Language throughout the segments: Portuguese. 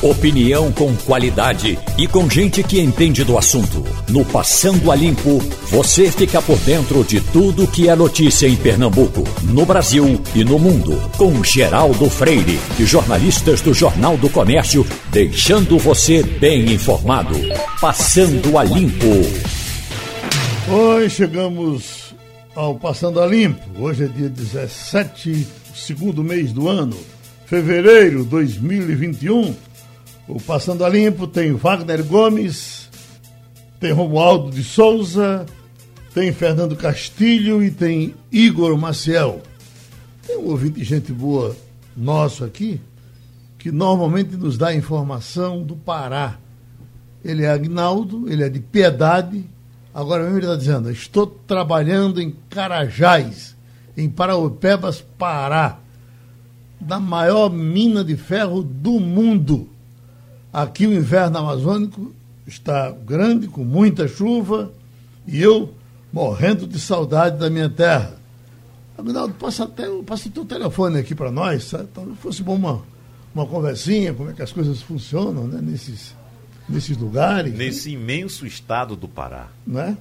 Opinião com qualidade e com gente que entende do assunto. No Passando a Limpo, você fica por dentro de tudo que é notícia em Pernambuco, no Brasil e no mundo. Com Geraldo Freire e jornalistas do Jornal do Comércio, deixando você bem informado. Passando a Limpo. Oi, chegamos ao Passando a Limpo. Hoje é dia 17, segundo mês do ano, fevereiro de 2021. O Passando a Limpo tem Wagner Gomes, tem Romualdo de Souza, tem Fernando Castilho e tem Igor Maciel. Tem um ouvinte de gente boa nosso aqui, que normalmente nos dá informação do Pará. Ele é Agnaldo, ele é de Piedade. Agora mesmo ele está dizendo, estou trabalhando em Carajás, em Paraupebas, Pará, da maior mina de ferro do mundo. Aqui o inverno amazônico está grande, com muita chuva, e eu morrendo de saudade da minha terra. Aguinaldo, passa até passa o teu telefone aqui para nós, sabe? talvez fosse bom uma, uma conversinha, como é que as coisas funcionam né? nesses, nesses lugares. Nesse né? imenso estado do Pará. Não é?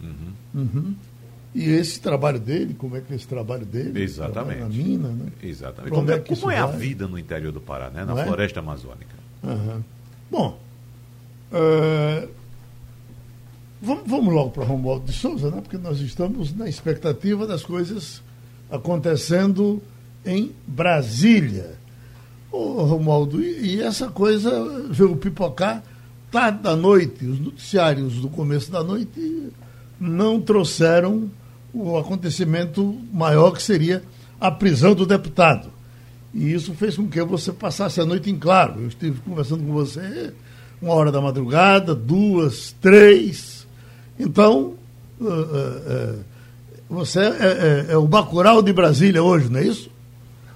Uhum. Uhum. E esse trabalho dele, como é que é esse trabalho dele? Exatamente. Na mina, né? Exatamente. Como, como é, como é a vida no interior do Pará, né? na é? floresta amazônica? Uhum. Bom, uh, vamos, vamos logo para Romualdo de Souza, né? porque nós estamos na expectativa das coisas acontecendo em Brasília. Ô, Romualdo, e, e essa coisa veio pipocar tarde da noite, os noticiários do começo da noite não trouxeram o acontecimento maior que seria a prisão do deputado. E isso fez com que você passasse a noite em claro. Eu estive conversando com você uma hora da madrugada, duas, três. Então, uh, uh, uh, você é, é, é, o Bacurau de Brasília hoje, não é isso?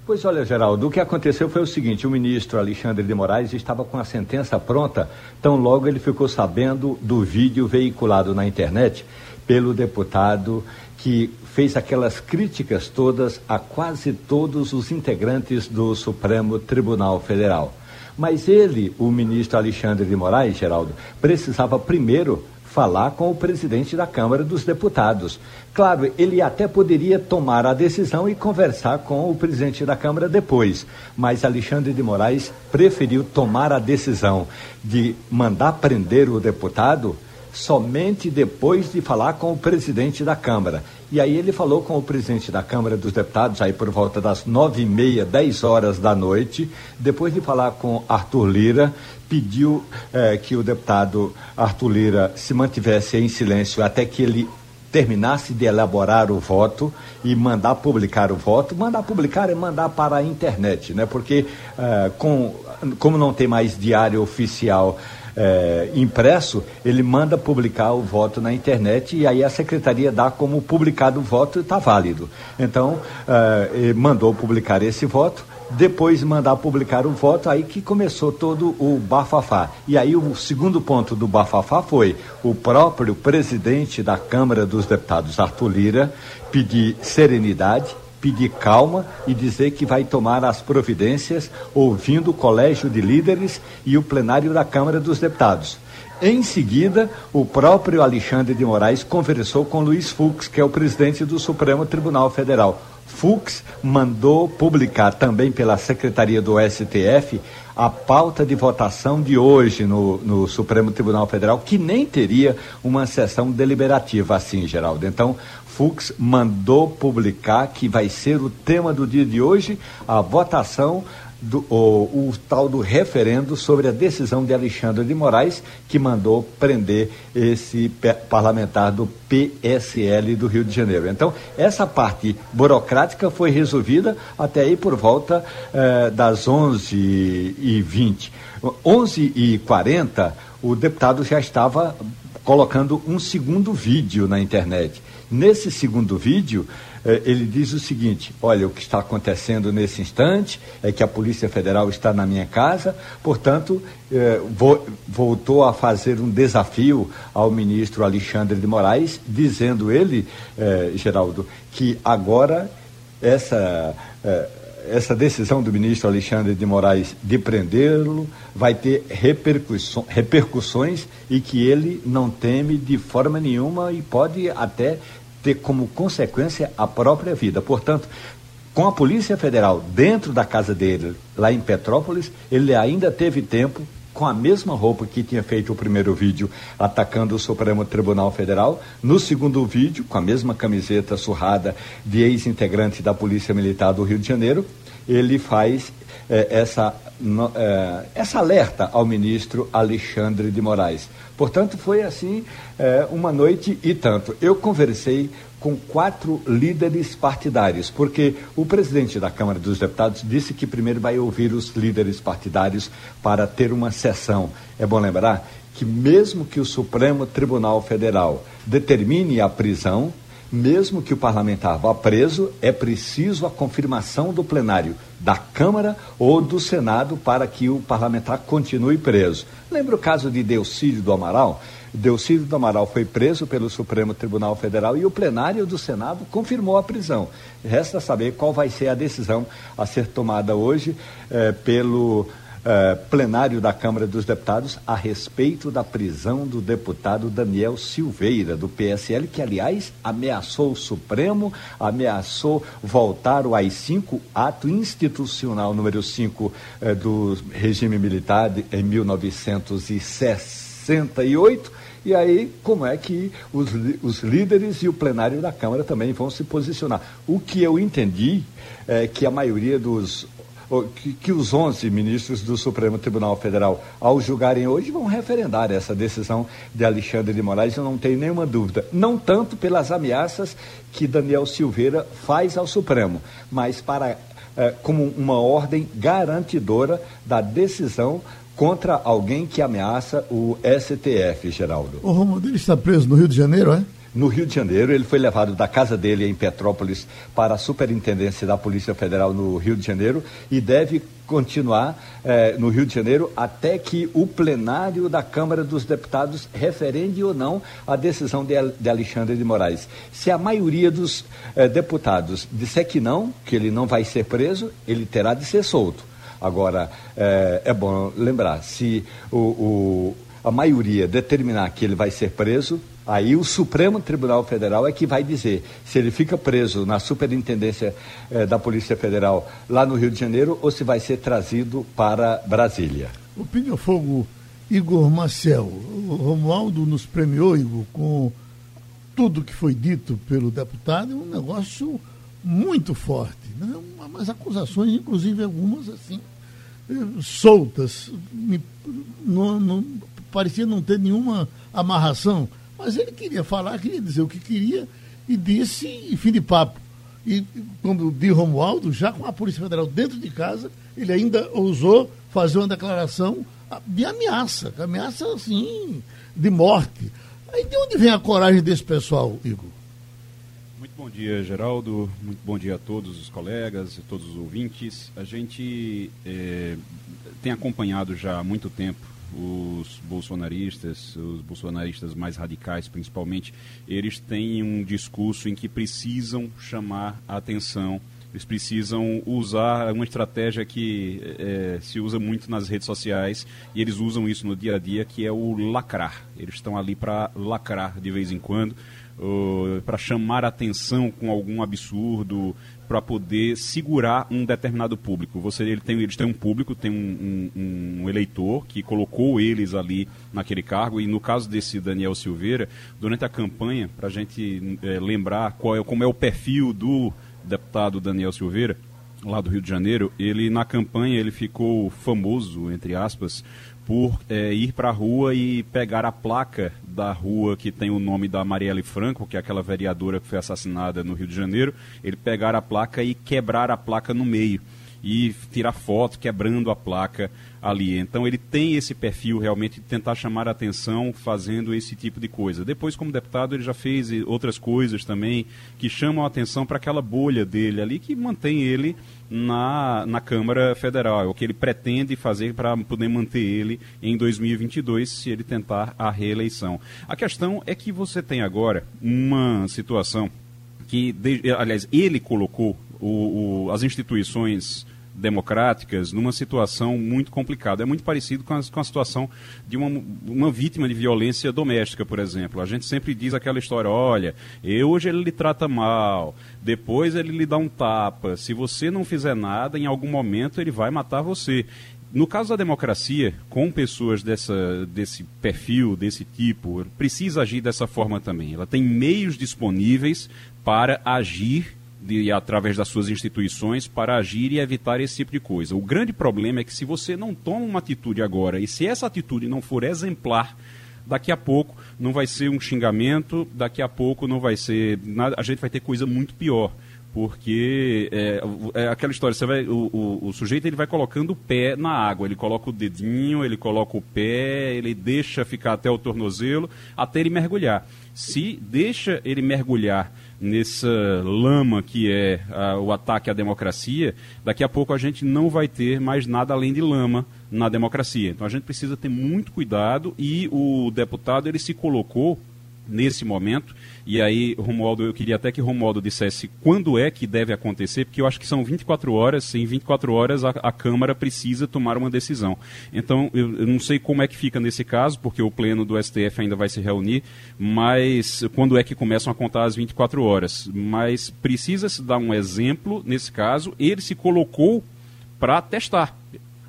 Pois olha, Geraldo, o que aconteceu foi o seguinte: o ministro Alexandre de Moraes estava com a sentença pronta, tão logo ele ficou sabendo do vídeo veiculado na internet pelo deputado que fez aquelas críticas todas a quase todos os integrantes do Supremo Tribunal Federal. Mas ele, o ministro Alexandre de Moraes, Geraldo, precisava primeiro falar com o presidente da Câmara dos Deputados. Claro, ele até poderia tomar a decisão e conversar com o presidente da Câmara depois, mas Alexandre de Moraes preferiu tomar a decisão de mandar prender o deputado somente depois de falar com o presidente da Câmara. E aí ele falou com o presidente da Câmara dos Deputados, aí por volta das nove e meia, dez horas da noite, depois de falar com Arthur Lira, pediu eh, que o deputado Arthur Lira se mantivesse em silêncio até que ele terminasse de elaborar o voto e mandar publicar o voto. Mandar publicar é mandar para a internet, né? Porque eh, com, como não tem mais diário oficial é, impresso, ele manda publicar o voto na internet e aí a secretaria dá como publicado o voto está válido. Então, é, mandou publicar esse voto depois mandar publicar o voto, aí que começou todo o bafafá. E aí o segundo ponto do bafafá foi o próprio presidente da Câmara dos Deputados, Arthur Lira, pedir serenidade, pedir calma e dizer que vai tomar as providências ouvindo o Colégio de Líderes e o plenário da Câmara dos Deputados. Em seguida, o próprio Alexandre de Moraes conversou com Luiz Fux, que é o presidente do Supremo Tribunal Federal. Fux mandou publicar também pela Secretaria do STF a pauta de votação de hoje no, no, Supremo Tribunal Federal, que nem teria uma sessão deliberativa assim, Geraldo. Então, Fux mandou publicar que vai ser o tema do dia de hoje, a votação do, o, o, tal do referendo sobre a decisão de Alexandre de Moraes, que mandou prender esse parlamentar do PSL do Rio de Janeiro. Então, essa parte burocrática foi resolvida até aí por volta eh, das 11h20. 11h40, o deputado já estava colocando um segundo vídeo na internet. Nesse segundo vídeo, eh, ele diz o seguinte: olha, o que está acontecendo nesse instante é que a Polícia Federal está na minha casa, portanto, eh, voltou a fazer um desafio ao ministro Alexandre de Moraes, dizendo ele, eh, Geraldo, que agora essa essa decisão do ministro Alexandre de Moraes de prendê-lo vai ter repercussões e que ele não teme de forma nenhuma e pode até ter como consequência a própria vida. Portanto, com a Polícia Federal dentro da casa dele, lá em Petrópolis, ele ainda teve tempo com a mesma roupa que tinha feito o primeiro vídeo atacando o Supremo Tribunal Federal. No segundo vídeo, com a mesma camiseta surrada de ex-integrante da Polícia Militar do Rio de Janeiro, ele faz eh, essa, no, eh, essa alerta ao ministro Alexandre de Moraes. Portanto, foi assim eh, uma noite e tanto. Eu conversei com quatro líderes partidários, porque o presidente da Câmara dos Deputados disse que primeiro vai ouvir os líderes partidários para ter uma sessão. É bom lembrar que, mesmo que o Supremo Tribunal Federal determine a prisão, mesmo que o parlamentar vá preso, é preciso a confirmação do plenário da Câmara ou do Senado para que o parlamentar continue preso. Lembra o caso de Delcídio do Amaral? Delcídio do Amaral foi preso pelo Supremo Tribunal Federal e o plenário do Senado confirmou a prisão. Resta saber qual vai ser a decisão a ser tomada hoje eh, pelo eh, plenário da Câmara dos Deputados a respeito da prisão do deputado Daniel Silveira, do PSL, que, aliás, ameaçou o Supremo, ameaçou voltar o AI-5, ato institucional número 5 eh, do regime militar de, em 1968 e aí, como é que os, os líderes e o plenário da Câmara também vão se posicionar? O que eu entendi é que a maioria dos. Que, que os 11 ministros do Supremo Tribunal Federal, ao julgarem hoje, vão referendar essa decisão de Alexandre de Moraes, eu não tenho nenhuma dúvida. Não tanto pelas ameaças que Daniel Silveira faz ao Supremo, mas para é, como uma ordem garantidora da decisão contra alguém que ameaça o STF, Geraldo. O Romulo, ele está preso no Rio de Janeiro, é? No Rio de Janeiro, ele foi levado da casa dele em Petrópolis para a Superintendência da Polícia Federal no Rio de Janeiro e deve continuar eh, no Rio de Janeiro até que o plenário da Câmara dos Deputados referende ou não a decisão de, de Alexandre de Moraes. Se a maioria dos eh, deputados disser que não, que ele não vai ser preso, ele terá de ser solto. Agora, é, é bom lembrar, se o, o, a maioria determinar que ele vai ser preso, aí o Supremo Tribunal Federal é que vai dizer se ele fica preso na Superintendência é, da Polícia Federal lá no Rio de Janeiro ou se vai ser trazido para Brasília. O Fogo Igor Marcel, o Romualdo nos premiou, Igor, com tudo que foi dito pelo deputado, é um negócio muito forte. Né? Umas acusações, inclusive algumas assim, soltas, não, não, parecia não ter nenhuma amarração, mas ele queria falar, queria dizer o que queria e disse, e fim de papo. E quando de Romualdo, já com a Polícia Federal dentro de casa, ele ainda ousou fazer uma declaração de ameaça, ameaça assim, de morte. Aí de onde vem a coragem desse pessoal, Igor? Muito bom dia, Geraldo. Muito bom dia a todos os colegas e todos os ouvintes. A gente é, tem acompanhado já há muito tempo os bolsonaristas, os bolsonaristas mais radicais principalmente, eles têm um discurso em que precisam chamar a atenção eles precisam usar uma estratégia que é, se usa muito nas redes sociais e eles usam isso no dia a dia, que é o lacrar. Eles estão ali para lacrar de vez em quando para chamar atenção com algum absurdo, para poder segurar um determinado público. Você, ele tem, eles têm um público, tem um, um, um, eleitor que colocou eles ali naquele cargo, e no caso desse Daniel Silveira, durante a campanha, para a gente é, lembrar qual é, como é o perfil do deputado Daniel Silveira, lá do Rio de Janeiro, ele na campanha ele ficou famoso, entre aspas, por é, ir para a rua e pegar a placa da rua que tem o nome da Marielle Franco, que é aquela vereadora que foi assassinada no Rio de Janeiro, ele pegar a placa e quebrar a placa no meio. E tirar foto quebrando a placa ali. Então ele tem esse perfil realmente de tentar chamar a atenção fazendo esse tipo de coisa. Depois, como deputado, ele já fez outras coisas também que chamam a atenção para aquela bolha dele ali que mantém ele na, na Câmara Federal. É o que ele pretende fazer para poder manter ele em 2022 se ele tentar a reeleição. A questão é que você tem agora uma situação que, aliás, ele colocou o, o, as instituições democráticas numa situação muito complicada. É muito parecido com a, com a situação de uma, uma vítima de violência doméstica, por exemplo. A gente sempre diz aquela história: olha, hoje ele lhe trata mal, depois ele lhe dá um tapa. Se você não fizer nada, em algum momento ele vai matar você. No caso da democracia, com pessoas dessa, desse perfil, desse tipo, precisa agir dessa forma também. Ela tem meios disponíveis para agir de, através das suas instituições para agir e evitar esse tipo de coisa. O grande problema é que se você não toma uma atitude agora e se essa atitude não for exemplar, daqui a pouco não vai ser um xingamento, daqui a pouco não vai ser nada, a gente vai ter coisa muito pior porque é, é, aquela história, você vai, o, o, o, sujeito ele vai colocando o pé na água, ele coloca o dedinho, ele coloca o pé, ele deixa ficar até o tornozelo, até ele mergulhar. Se deixa ele mergulhar nessa lama que é a, o ataque à democracia, daqui a pouco a gente não vai ter mais nada além de lama na democracia. Então a gente precisa ter muito cuidado e o deputado ele se colocou nesse momento. E aí, Romualdo, eu queria até que Romualdo dissesse quando é que deve acontecer, porque eu acho que são 24 horas, em 24 horas a, a Câmara precisa tomar uma decisão. Então, eu, eu, não sei como é que fica nesse caso, porque o Pleno do STF ainda vai se reunir, mas quando é que começam a contar as 24 horas. Mas precisa se dar um exemplo, nesse caso, ele se colocou para testar.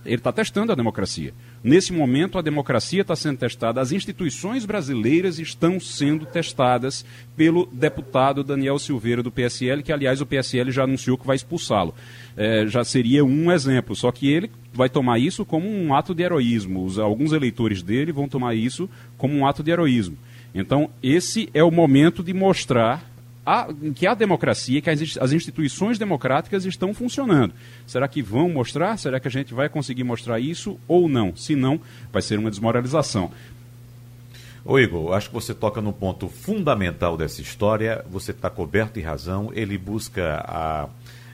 Ele está testando a democracia. Nesse momento, a democracia está sendo testada, as instituições brasileiras estão sendo testadas pelo deputado Daniel Silveira do PSL, que, aliás, o PSL já anunciou que vai expulsá-lo. É, já seria um exemplo, só que ele vai tomar isso como um ato de heroísmo. Os, alguns eleitores dele vão tomar isso como um ato de heroísmo. Então, esse é o momento de mostrar a, que a democracia, que as, instituições democráticas estão funcionando. Será que vão mostrar? Será que a gente vai conseguir mostrar isso ou não? Se não, vai ser uma desmoralização. Ô Igor, acho que você toca no ponto fundamental dessa história. Você está coberto de razão. Ele busca a,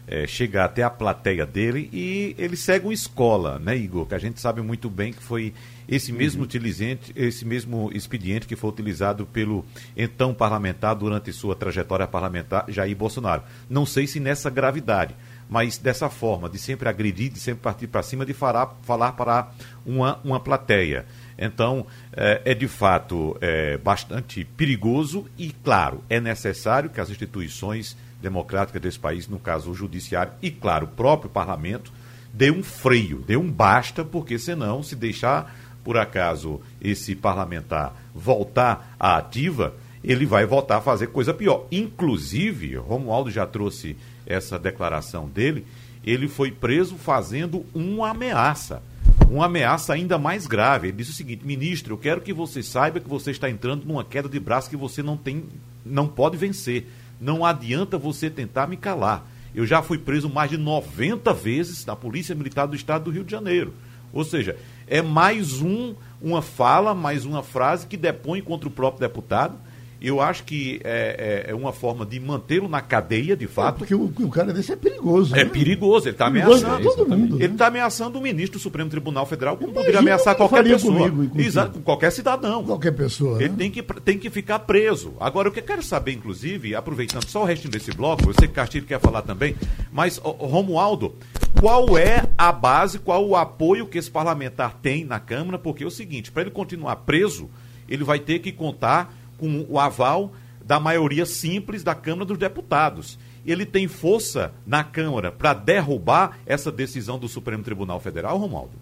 é, chegar até a plateia dele e ele segue uma escola, né, Igor? Que a gente sabe muito bem que foi esse mesmo uhum. utilizante, esse mesmo expediente que foi utilizado pelo então parlamentar durante sua trajetória parlamentar, Jair Bolsonaro. Não sei se nessa gravidade, mas dessa forma, de sempre agredir, de sempre partir para cima, de falar, falar para uma, uma plateia. Então, é, é de fato é, bastante perigoso e, claro, é necessário que as instituições democráticas desse país, no caso o judiciário e, claro, o próprio parlamento, dê um freio, dê um basta, porque senão, se deixar por acaso esse parlamentar voltar à ativa, ele vai voltar a fazer coisa pior. Inclusive, Romualdo já trouxe essa declaração dele, ele foi preso fazendo uma ameaça. Uma ameaça ainda mais grave. Ele disse o seguinte: ministro, eu quero que você saiba que você está entrando numa queda de braço que você não tem, não pode vencer. Não adianta você tentar me calar. Eu já fui preso mais de 90 vezes na Polícia Militar do Estado do Rio de Janeiro. Ou seja, é mais um, uma fala, mais uma frase que depõe contra o próprio deputado. Eu acho que é, é, é uma forma de mantê-lo na cadeia, de fato. É porque o, o, cara desse é perigoso. É né? perigoso, ele está ameaçando. Todo mundo, né? Ele está ameaçando o ministro do Supremo Tribunal Federal, como Imagina poderia ameaçar qualquer pessoa. Comigo, Exato, com qualquer cidadão. Qualquer pessoa. Ele né? tem, que, tem que ficar preso. Agora, o que eu quero saber, inclusive, aproveitando só o restinho desse bloco, eu sei que Castilho quer falar também, mas, Romualdo, qual é a base, qual o apoio que esse parlamentar tem na Câmara? Porque é o seguinte, para ele continuar preso, ele vai ter que contar com o aval da maioria simples da Câmara dos Deputados. Ele tem força na Câmara para derrubar essa decisão do Supremo Tribunal Federal, Romualdo?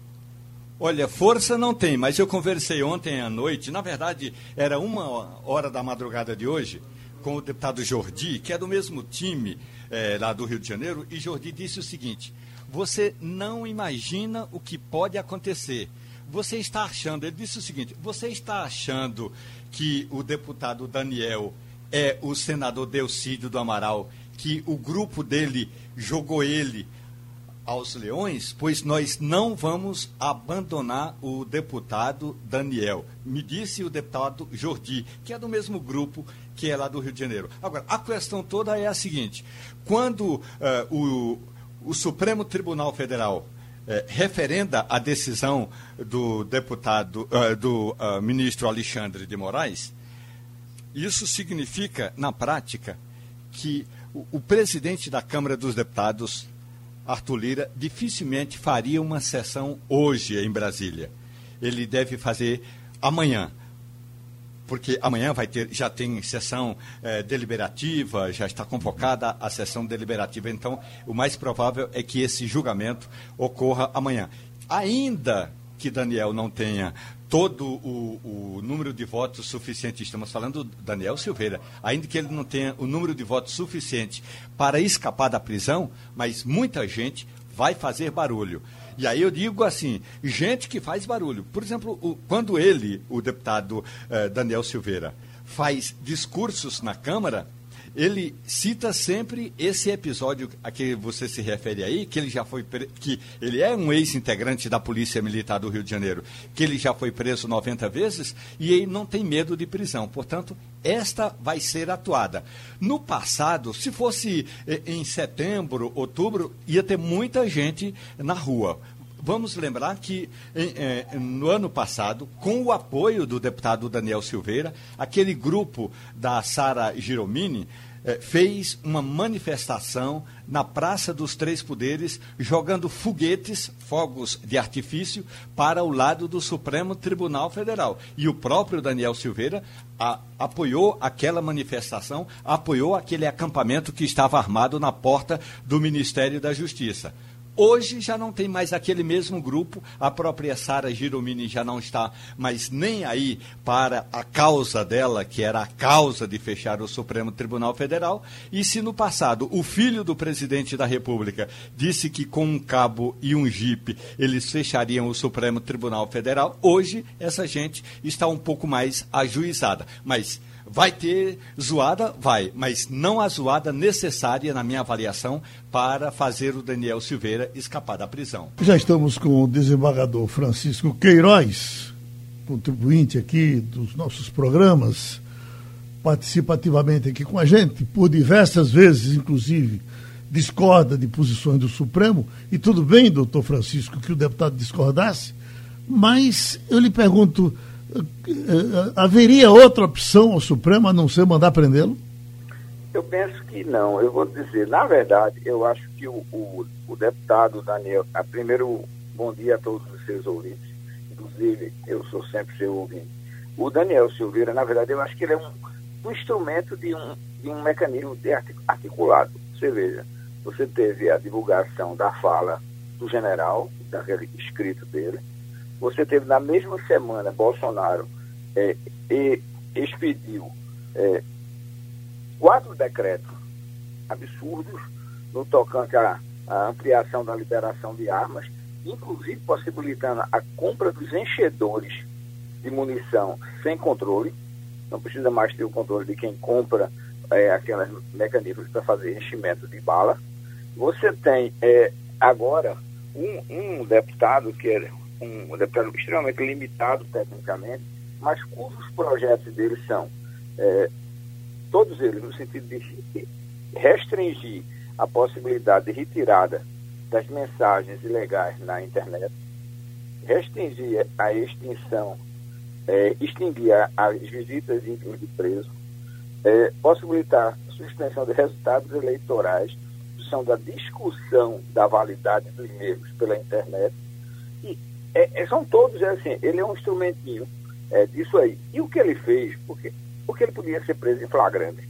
Olha, força não tem, mas eu conversei ontem à noite, na verdade era uma hora da madrugada de hoje, com o deputado Jordi, que é do mesmo time é, lá do Rio de Janeiro, e Jordi disse o seguinte: você não imagina o que pode acontecer. Você está achando, ele disse o seguinte: você está achando que o deputado Daniel é o senador Delcídio do Amaral, que o grupo dele jogou ele aos leões, pois nós não vamos abandonar o deputado Daniel. Me disse o deputado Jordi, que é do mesmo grupo que é lá do Rio de Janeiro. Agora, a questão toda é a seguinte: quando uh, o, o Supremo Tribunal Federal uh, referenda a decisão do deputado, uh, do ministro Alexandre de Moraes, isso significa, na prática, que o, o presidente da Câmara dos Deputados, Arthur Lira, dificilmente faria uma sessão hoje em Brasília. Ele deve fazer amanhã porque amanhã vai ter, já tem sessão eh, deliberativa, já está convocada a sessão deliberativa. Então, o mais provável é que esse julgamento ocorra amanhã. Ainda que Daniel não tenha todo o, o, número de votos suficiente, estamos falando do Daniel Silveira, ainda que ele não tenha o número de votos suficiente para escapar da prisão, mas muita gente vai fazer barulho. E aí eu digo assim, gente que faz barulho. Por exemplo, o, quando ele, o deputado eh, Daniel Silveira, faz discursos na Câmara, ele cita sempre esse episódio a que você se refere aí, que ele já foi que ele é um ex-integrante da Polícia Militar do Rio de Janeiro, que ele já foi preso 90 vezes e ele não tem medo de prisão. Portanto, esta vai ser atuada. No passado, se fosse eh, em setembro, outubro, ia ter muita gente na rua. Vamos lembrar que eh, no ano passado, com o apoio do deputado Daniel Silveira, aquele grupo da Sara Giromini eh, fez uma manifestação na Praça dos Três Poderes, jogando foguetes, fogos de artifício, para o lado do Supremo Tribunal Federal. E o próprio Daniel Silveira a, apoiou aquela manifestação, apoiou aquele acampamento que estava armado na porta do Ministério da Justiça. Hoje já não tem mais aquele mesmo grupo, a própria Sara Giromini já não está mais nem aí para a causa dela, que era a causa de fechar o Supremo Tribunal Federal. E se no passado o filho do presidente da República disse que com um cabo e um jipe eles fechariam o Supremo Tribunal Federal, hoje essa gente está um pouco mais ajuizada. Mas Vai ter zoada? Vai, mas não a zoada necessária, na minha avaliação, para fazer o Daniel Silveira escapar da prisão. Já estamos com o desembargador Francisco Queiroz, contribuinte aqui dos nossos programas, participa ativamente aqui com a gente, por diversas vezes, inclusive, discorda de posições do Supremo, e tudo bem, doutor Francisco, que o deputado discordasse, mas eu lhe pergunto haveria outra opção ao Supremo a não ser mandar prendê-lo? Eu penso que não. Eu vou dizer, na verdade, eu acho que o, o, o deputado Daniel. A, primeiro, bom dia a todos os seus ouvintes. Inclusive, eu sou sempre seu ouvinte. O Daniel Silveira, na verdade, eu acho que ele é um, um instrumento de um, de um mecanismo de articulado. Você veja, você teve a divulgação da fala do general, daquele escrito dele, você teve na mesma semana, Bolsonaro é, e, expediu é, quatro decretos absurdos no tocante à, à, ampliação da liberação de armas, inclusive possibilitando a compra dos enchedores de munição sem controle. Não precisa mais ter o controle de quem compra é, aqueles mecanismos para fazer enchimento de bala. Você tem é, agora um, um deputado que é um deputado extremamente limitado tecnicamente, mas cujos projetos deles são, é, todos eles, no sentido de restringir a possibilidade de retirada das mensagens ilegais na internet, restringir a extinção, é, extinguir as visitas íntimas de preso, é, possibilitar a suspensão de resultados eleitorais, são da discussão da validade dos e-mails pela internet, e é, é, são todos é assim, ele é um instrumentinho é, disso aí. E o que ele fez, porque, porque ele podia ser preso em flagrante.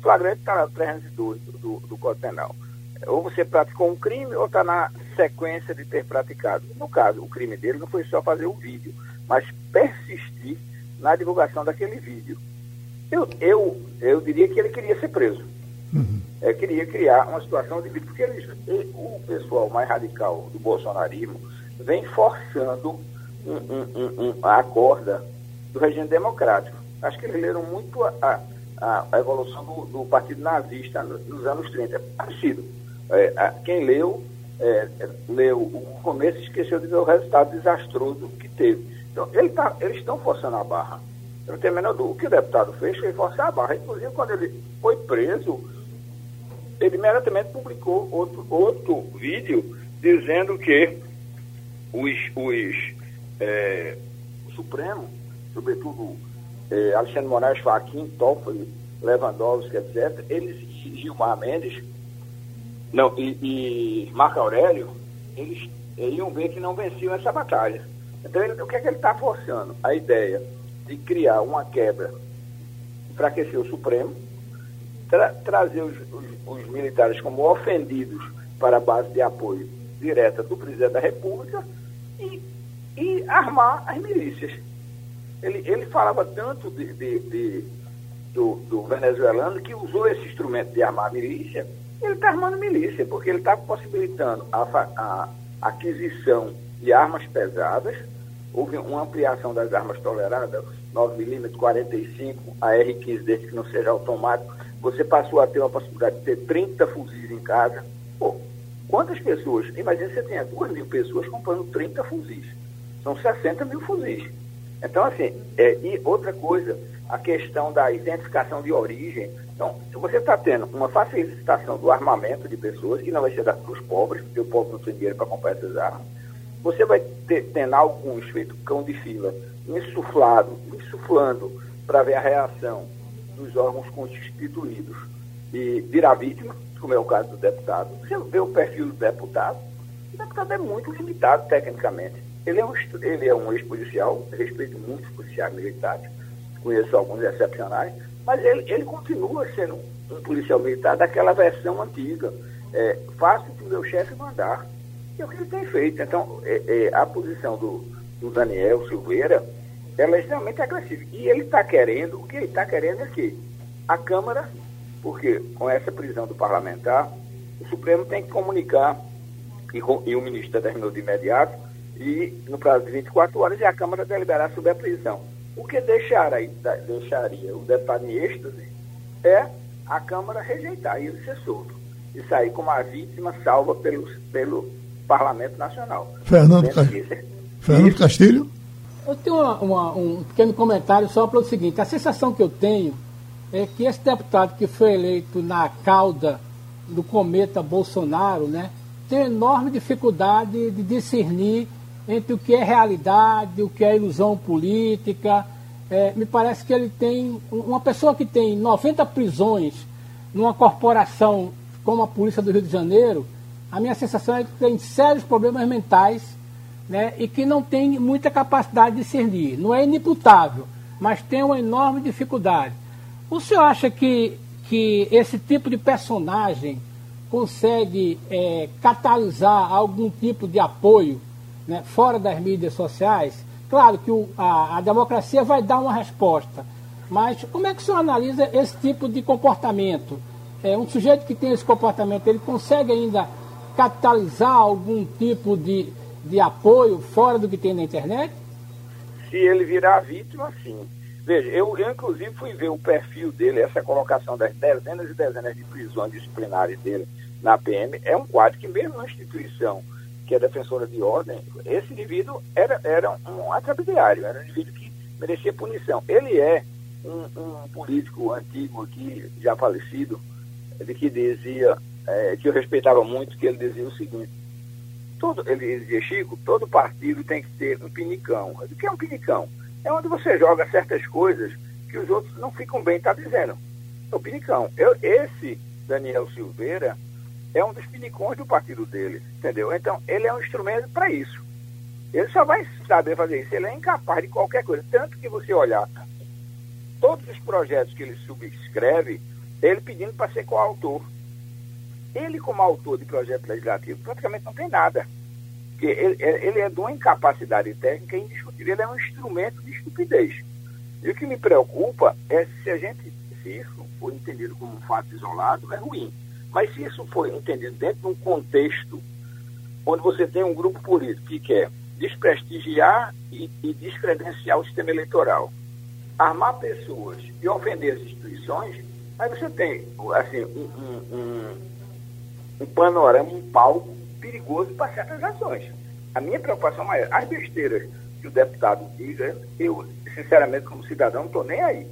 Flagrante está na 302 do, do, do Código Penal. Ou você praticou um crime ou está na sequência de ter praticado. No caso, o crime dele não foi só fazer o vídeo, mas persistir na divulgação daquele vídeo. Eu, eu, eu diria que ele queria ser preso. Uhum. É, queria criar uma situação de. Porque ele, o pessoal mais radical do bolsonarismo vem forçando um, um, um, a corda do regime democrático. Acho que eles leram muito a, a, a evolução do, do, partido nazista nos anos 30. É parecido. É, a, quem leu, é, leu o começo esqueceu de ver o resultado desastroso que teve. Então, ele tá, eles estão forçando a barra. Eu não tenho menor dúvida. O que o deputado fez foi forçar a barra. Inclusive, quando ele foi preso, ele imediatamente publicou outro, outro vídeo dizendo que os, os é, o Supremo, sobretudo é, Alexandre Moraes Faquim, Toffoli Lewandowski, etc., eles e Gilmar Mendes não, e, e Marco Aurélio, eles iam ver que não venciam essa batalha. Então, ele, o que é que ele está forçando? A ideia de criar uma quebra, enfraquecer o Supremo, tra trazer os, os, os, militares como ofendidos para a base de apoio direta do presidente da República e, e armar as milícias. Ele, ele falava tanto de, de, de do, do, venezuelano que usou esse instrumento de armar milícia, ele está armando milícia, porque ele está possibilitando a, a aquisição de armas pesadas, houve uma ampliação das armas toleradas, 9mm, 45, a R15, desde que não seja automático, você passou a ter uma possibilidade de ter 30 fuzis em casa. Pô, quantas pessoas? Imagina você tenha 2 mil pessoas comprando 30 fuzis. São 60 mil fuzis. Então, assim, é, e outra coisa, a questão da identificação de origem. Então, você está tendo uma facilitação do armamento de pessoas, que não vai ser para os pobres, porque o povo não tem dinheiro para comprar essas armas, você vai ter, tendo alguns feito cão de fila, insuflado, insuflando para ver a reação dos órgãos constituídos e virar vítima, como é o caso do deputado. Você vê o perfil do deputado, o deputado é muito limitado tecnicamente. Ele é um, ele é um ex-policial, respeito muitos policiais militares, conheço alguns excepcionais, mas ele, ele continua sendo um policial militar daquela versão antiga. É, faço o que o meu chefe mandar. É o que ele tem feito. Então, é, é, a posição do, do Daniel Silveira, ela é extremamente agressiva. E ele está querendo, o que ele está querendo é que a Câmara, porque com essa prisão do parlamentar, o Supremo tem que comunicar, e, e o ministro determinou de imediato, e no prazo de 24 horas, e a Câmara deliberar sobre a prisão. O que deixaria, deixaria o deputado em êxtase é a Câmara rejeitar ele ser solto e sair como a vítima salva pelo, pelo Parlamento Nacional. Fernando, Ca... Fernando Castilho? Eu tenho uma, uma, um pequeno comentário só para o seguinte: a sensação que eu tenho é que esse deputado que foi eleito na cauda do cometa Bolsonaro, né, tem enorme dificuldade de discernir entre o que é realidade, o que é ilusão política. É, me parece que ele tem. Uma pessoa que tem 90 prisões numa corporação como a Polícia do Rio de Janeiro, a minha sensação é que tem sérios problemas mentais né, e que não tem muita capacidade de discernir. Não é inimputável, mas tem uma enorme dificuldade. O senhor acha que, que esse tipo de personagem consegue é, catalisar algum tipo de apoio né, fora das mídias sociais, claro que o, a, a democracia vai dar uma resposta, mas como é que o senhor analisa esse tipo de comportamento? É, um sujeito que tem esse comportamento, ele consegue ainda capitalizar algum tipo de, de apoio fora do que tem na internet? Se ele virar vítima, sim. Veja, eu, eu inclusive fui ver o perfil dele, essa colocação das dezenas e dezenas de prisões disciplinares dele na PM, é um quadro que mesmo na instituição que é defensora de ordem, esse indivíduo era, era um atrabidiário, era um indivíduo que merecia punição. Ele é um, um político antigo aqui, já falecido, de que dizia, é, que eu respeitava muito, que ele dizia o seguinte, todo, ele dizia, Chico, todo partido tem que ter um pinicão. O que é um pinicão? É onde você joga certas coisas que os outros não ficam bem, está dizendo. É o pinicão. Eu, esse Daniel Silveira, é um dos pinicões do partido dele, entendeu? Então, ele é um instrumento para isso. Ele só vai saber fazer isso. Ele é incapaz de qualquer coisa. Tanto que você olhar todos os projetos que ele subscreve, ele pedindo para ser coautor. Ele, como autor de projeto legislativo, praticamente não tem nada. Porque ele, ele é de uma incapacidade técnica indiscutível. Ele é um instrumento de estupidez. E o que me preocupa é se a gente, se isso for entendido como um fato isolado, é ruim. Mas se isso for entendido dentro de um contexto onde você tem um grupo político que quer desprestigiar e, e descredenciar o sistema eleitoral, armar pessoas e ofender as instituições, aí você tem assim, um, um, um, um panorama, um palco perigoso para certas ações. A minha preocupação é as besteiras que o deputado diga, eu, sinceramente, como cidadão, não estou nem aí.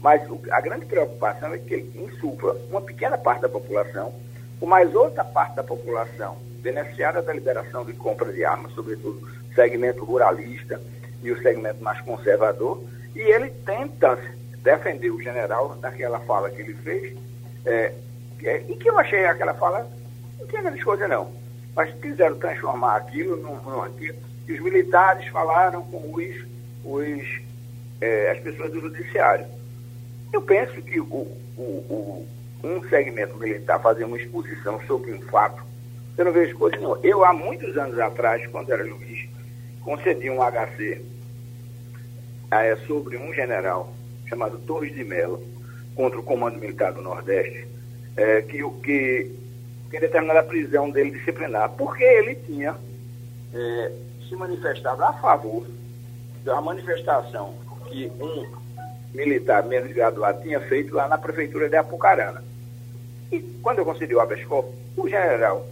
Mas a grande preocupação é que ele insufla uma pequena parte da população, com mais outra parte da população beneficiada da liberação de compra de armas, sobretudo segmento ruralista e o segmento mais conservador, e ele tenta defender o general naquela fala que ele fez, é, é, e que eu achei aquela fala, não tinha grande coisa não, mas quiseram transformar aquilo num, num que os militares falaram com os, os é, as pessoas do judiciário. Eu penso que o, o, o, um segmento militar fazer uma exposição sobre um fato, eu não vejo coisa não. Eu, há muitos anos atrás, quando era juiz, concedi um HC é, sobre um general chamado Torres de Mello, contra o Comando Militar do Nordeste, é, que, que, que determinada prisão dele disciplinar, porque ele tinha é, se manifestado a favor da manifestação que um militar menos graduado tinha feito lá na prefeitura de Apucarana. E quando eu concedi o habeas corpus, o general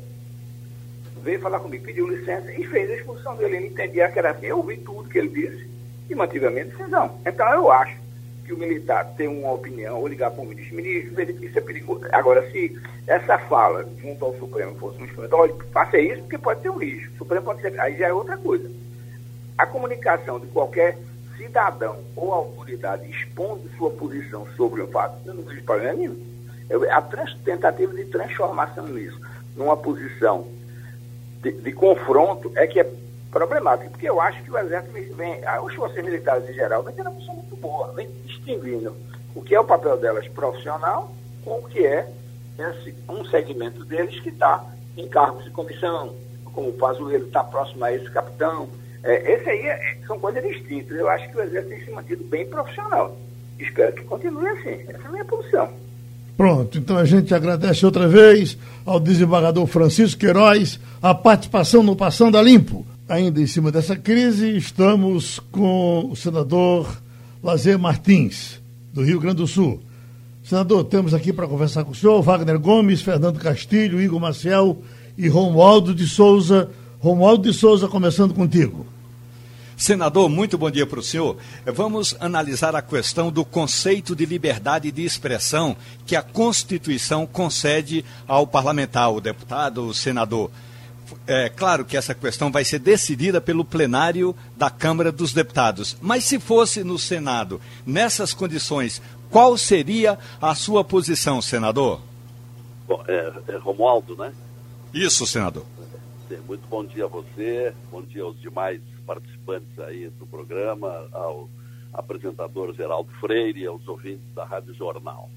veio falar comigo, pediu licença e fez a expulsão dele. Ele entendia que era assim. Eu ouvi tudo que ele disse e mantive a minha decisão. Então eu acho que o militar tem uma opinião, ou ligar para o ministro, ministro, isso é perigoso. Agora, se essa fala junto ao Supremo fosse um instrumento, olha, faça isso porque pode ter um risco. O Supremo pode ser. Aí já é outra coisa. A comunicação de qualquer cidadão ou autoridade expondo sua posição sobre um fato, eu não vejo problema nenhum. A tentativa de transformação nisso, numa posição de, de confronto, é que é problemática, porque eu acho que o Exército vem, os forças militares em geral, vem tendo uma função muito boa, vem distinguindo o que é o papel delas profissional com o que é esse, um segmento deles que está em cargos de comissão, como o Pazuello está próximo a esse capitão. É, esse aí é, são coisas distintas. Eu acho que o Exército tem se mantido bem profissional. Espero que continue assim. Essa é a minha posição. Pronto, então a gente agradece outra vez ao desembargador Francisco Queiroz a participação no Passando a Limpo. Ainda em cima dessa crise, estamos com o senador Lazer Martins, do Rio Grande do Sul. Senador, temos aqui para conversar com o senhor Wagner Gomes, Fernando Castilho, Igor Maciel e Romualdo de Souza. Romualdo de Souza, começando contigo. Senador, muito bom dia para o senhor. Vamos analisar a questão do conceito de liberdade de expressão que a Constituição concede ao parlamentar, o deputado, o senador. É claro que essa questão vai ser decidida pelo plenário da Câmara dos Deputados. Mas se fosse no Senado, nessas condições, qual seria a sua posição, senador? Bom, é, é Romualdo, né? Isso, senador. Muito bom dia a você, bom dia aos demais participantes aí do programa, ao apresentador Geraldo Freire e aos ouvintes da Rádio Jornal.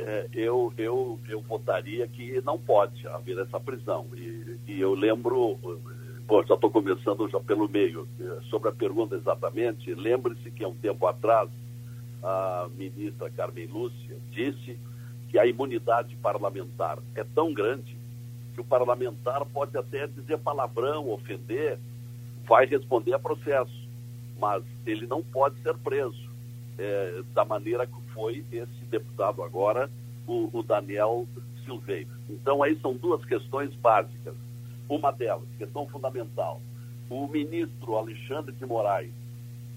É, eu, eu, eu votaria que não pode haver essa prisão. E, e eu lembro, bom, já estou começando já pelo meio, é, sobre a pergunta exatamente, lembre-se que há um tempo atrás a ministra Carmen Lúcia disse que a imunidade parlamentar é tão grande que o parlamentar pode até dizer palavrão, ofender, vai responder a processo, mas ele não pode ser preso é, da maneira que foi esse deputado agora, o, o Daniel Silveira. Então, aí são duas questões básicas. Uma delas, questão fundamental. O ministro Alexandre de Moraes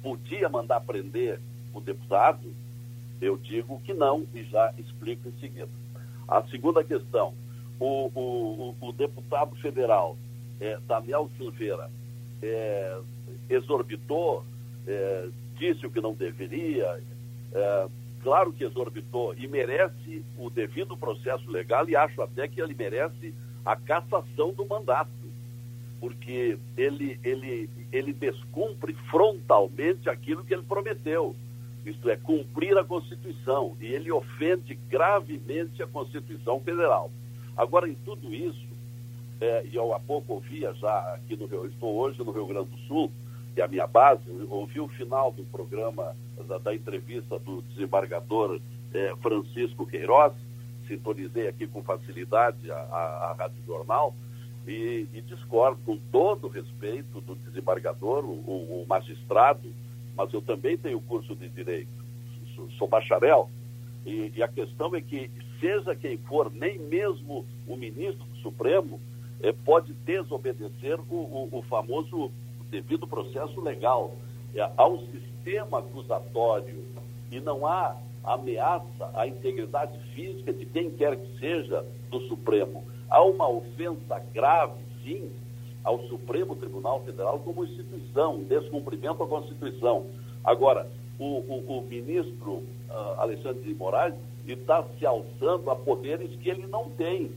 podia mandar prender o deputado? Eu digo que não e já explico em seguida. A segunda questão, o, o, o deputado federal é, Daniel Silveira é, exorbitou é, disse o que não deveria, é, claro que exorbitou e merece o devido processo legal e acho até que ele merece a cassação do mandato, porque ele, ele, ele descumpre frontalmente aquilo que ele prometeu, isto é, cumprir a Constituição, e ele ofende gravemente a Constituição Federal. Agora, em tudo isso, é, e eu há pouco ouvia já aqui no Rio, estou hoje no Rio Grande do Sul, é a minha base, ouvi o final do programa, da, da entrevista do desembargador é, Francisco Queiroz, sintonizei aqui com facilidade a, a, a Rádio Jornal, e, e, discordo com todo o respeito do desembargador, o, o, magistrado, mas eu também tenho curso de Direito, sou, sou bacharel, e, e, a questão é que, seja quem for, nem mesmo o ministro do Supremo é, pode desobedecer o, o, o famoso devido processo legal é, ao sistema acusatório e não há ameaça à integridade física de quem quer que seja do Supremo. Há uma ofensa grave, sim, ao Supremo Tribunal Federal como instituição, descumprimento à Constituição. Agora, o, o, o ministro uh, Alexandre de Moraes está se alçando a poderes que ele não tem.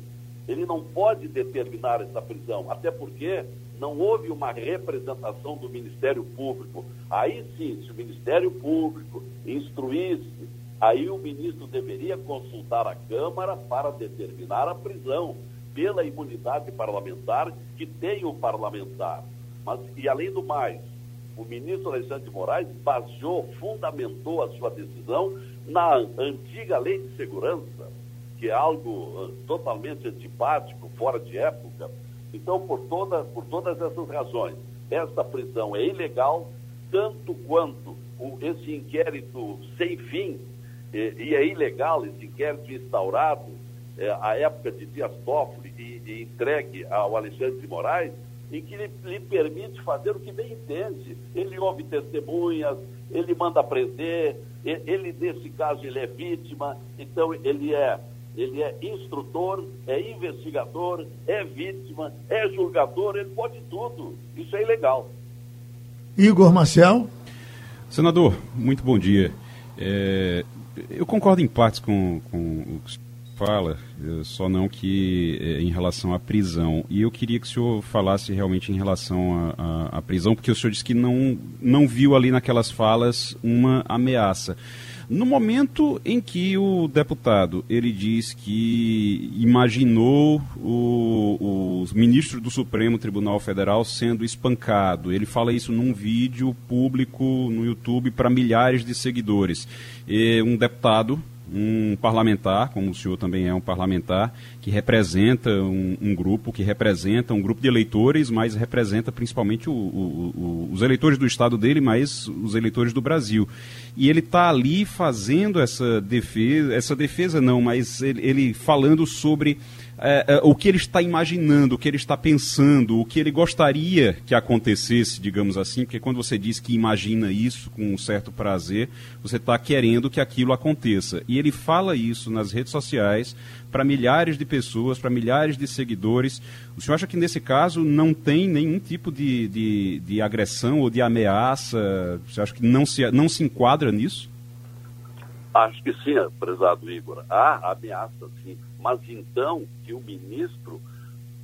Ele não pode determinar essa prisão, até porque não houve uma representação do Ministério Público. Aí sim, se o Ministério Público instruísse, aí o ministro deveria consultar a Câmara para determinar a prisão pela imunidade parlamentar que tem o parlamentar. Mas, e além do mais, o ministro Alexandre de Moraes baseou, fundamentou a sua decisão na antiga lei de segurança, que é algo uh, totalmente antipático, fora de época. Então, por, toda, por todas essas razões, esta prisão é ilegal, tanto quanto o, esse inquérito sem fim, e, e, é ilegal esse inquérito instaurado é, à época de Dias Toffoli e, e entregue ao Alexandre de Moraes, em que lhe, lhe, permite fazer o que bem entende. Ele ouve testemunhas, ele manda prender, ele, nesse caso, ele é vítima, então ele é, ele é instrutor, é investigador, é vítima, é julgador, ele pode tudo. Isso é ilegal. Igor Marcel. Senador, muito bom dia. É, eu concordo em partes com, com o que fala, eh, só não que eh, em relação à prisão. E eu queria que o senhor falasse realmente em relação à prisão, porque o senhor disse que não, não viu ali naquelas falas uma ameaça. No momento em que o deputado ele diz que imaginou o, o ministro do Supremo Tribunal Federal sendo espancado, ele fala isso num vídeo público no YouTube para milhares de seguidores. E um deputado um parlamentar, como o senhor também é um parlamentar, que representa um, um grupo, que representa um grupo de eleitores, mas representa principalmente o, o, o, os eleitores do estado dele, mas os eleitores do Brasil. E ele está ali fazendo essa defesa, essa defesa não, mas ele, ele falando sobre é, é, o que ele está imaginando, o que ele está pensando, o que ele gostaria que acontecesse, digamos assim, porque quando você diz que imagina isso com um certo prazer, você está querendo que aquilo aconteça. E ele fala isso nas redes sociais para milhares de pessoas, para milhares de seguidores. O senhor acha que nesse caso não tem nenhum tipo de, de, de agressão ou de ameaça? Você acha que não se, não se enquadra nisso? Acho que sim, prezado Igor. Há ameaça, sim mas então que o ministro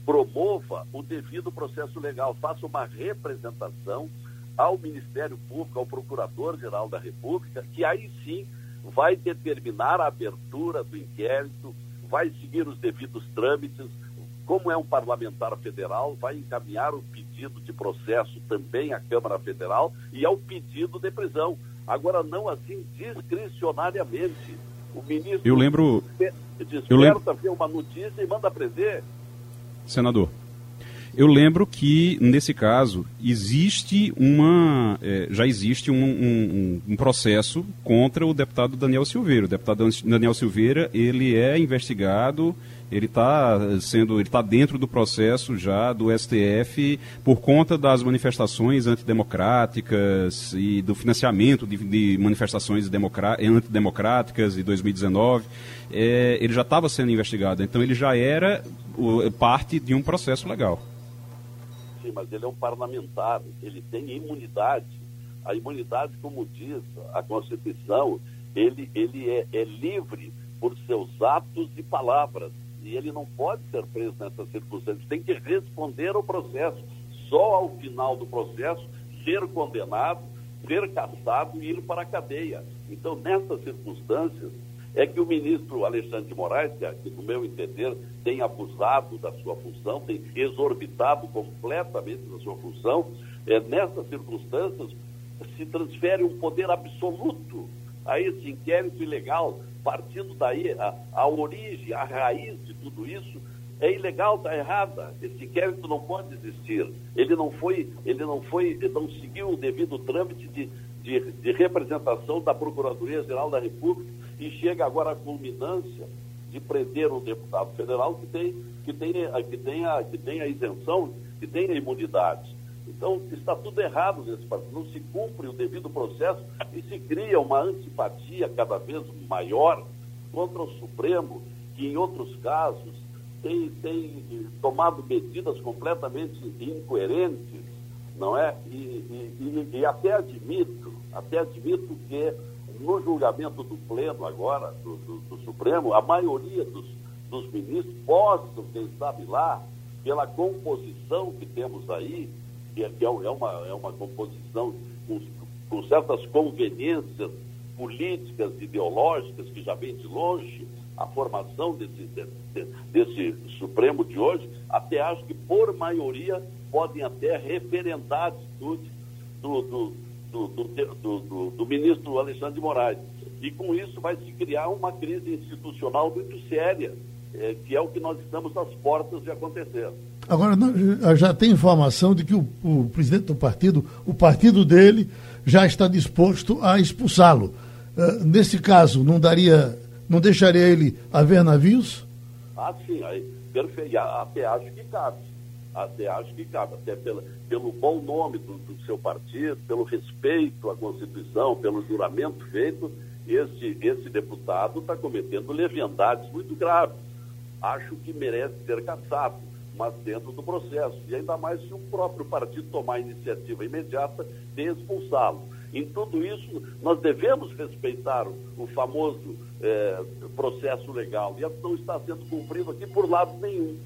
promova o devido processo legal, faça uma representação ao Ministério Público, ao Procurador-Geral da República, que aí sim vai determinar a abertura do inquérito, vai seguir os devidos trâmites, como é um parlamentar federal, vai encaminhar o pedido de processo também à Câmara Federal e ao pedido de prisão. Agora, não assim discricionariamente. O ministro. Eu lembro. Desperta, eu lembro... ver uma notícia e manda prender. Senador. Eu lembro que, nesse caso, existe uma. É, já existe um, um, um, processo contra o deputado Daniel Silveira. O deputado Daniel Silveira ele é investigado ele está sendo, ele está dentro do processo já do STF por conta das manifestações antidemocráticas e do financiamento de, de manifestações antidemocráticas de 2019. É, ele já estava sendo investigado, então ele já era o, parte de um processo legal. Sim, mas ele é um parlamentar, ele tem imunidade. A imunidade, como diz a Constituição, ele, ele é, é livre por seus atos e palavras e ele não pode ser preso nessas circunstâncias. Tem que responder ao processo. Só ao final do processo ser condenado, ser caçado e ir para a cadeia. Então, nessas circunstâncias, é que o ministro Alexandre de Moraes, que, no meu entender, tem abusado da sua função, tem exorbitado completamente da sua função, é, nessas circunstâncias se transfere um poder absoluto a esse inquérito ilegal partindo daí, a, a origem, a raiz de tudo isso é ilegal, está errada. Esse inquérito não pode existir. Ele não foi, ele não foi, não seguiu o devido trâmite de, de, de representação da Procuradoria-Geral da República e chega agora à culminância de prender um deputado federal que tem, que tem, que tem, a, que tem a isenção, que tem a imunidade. Então, está tudo errado nesse país. Não se cumpre o devido processo e se cria uma antipatia cada vez maior contra o Supremo, que em outros casos tem, tem tomado medidas completamente incoerentes, não é? E, e, e, e até admito, até admito que no julgamento do Pleno agora, do, do, do Supremo, a maioria dos, dos ministros possam, quem sabe lá, pela composição que temos aí, que é, é, uma, é uma composição com, com certas conveniências políticas, ideológicas, que já vem de longe, a formação desse, desse, desse, Supremo de hoje, até acho que por maioria podem até referendar a atitude do, do, do, do, ministro Alexandre de Moraes. E com isso vai se criar uma crise institucional muito séria, é, que é o que nós estamos às portas de acontecer. Agora, já tem informação de que o, o presidente do partido, o partido dele, já está disposto a expulsá-lo. Uh, nesse caso, não daria, não deixaria ele haver navios? Ah, sim, aí, perfeito. Até acho que cabe. Até acho que cabe, até pela, pelo bom nome do, do seu partido, pelo respeito à Constituição, pelo juramento feito, esse, esse deputado está cometendo leviandades muito graves. Acho que merece ser caçado, mas dentro do processo. E ainda mais se o próprio partido tomar a iniciativa imediata de expulsá-lo. Em tudo isso, nós devemos respeitar o, famoso é, processo legal. E não está sendo cumprido aqui por lado nenhum.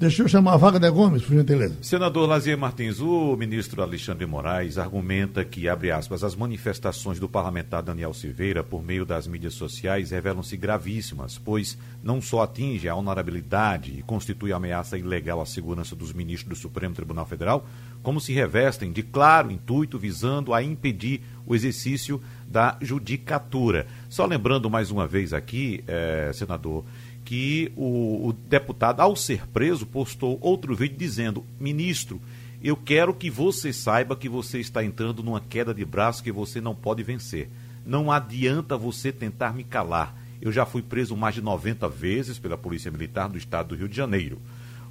Deixa eu chamar a Wagner Gomes, por gentileza. Senador Lazier Martins, o ministro Alexandre Moraes argumenta que, abre aspas, as manifestações do parlamentar Daniel Silveira por meio das mídias sociais revelam-se gravíssimas, pois não só atinge a honorabilidade e constitui ameaça ilegal à segurança dos ministros do Supremo Tribunal Federal, como se revestem de claro intuito visando a impedir o exercício da judicatura. Só lembrando mais uma vez aqui, eh, senador, que o, o deputado, ao ser preso, postou outro vídeo dizendo: ministro, eu quero que você saiba que você está entrando numa queda de braço que você não pode vencer. Não adianta você tentar me calar. Eu já fui preso mais de 90 vezes pela Polícia Militar do Estado do Rio de Janeiro.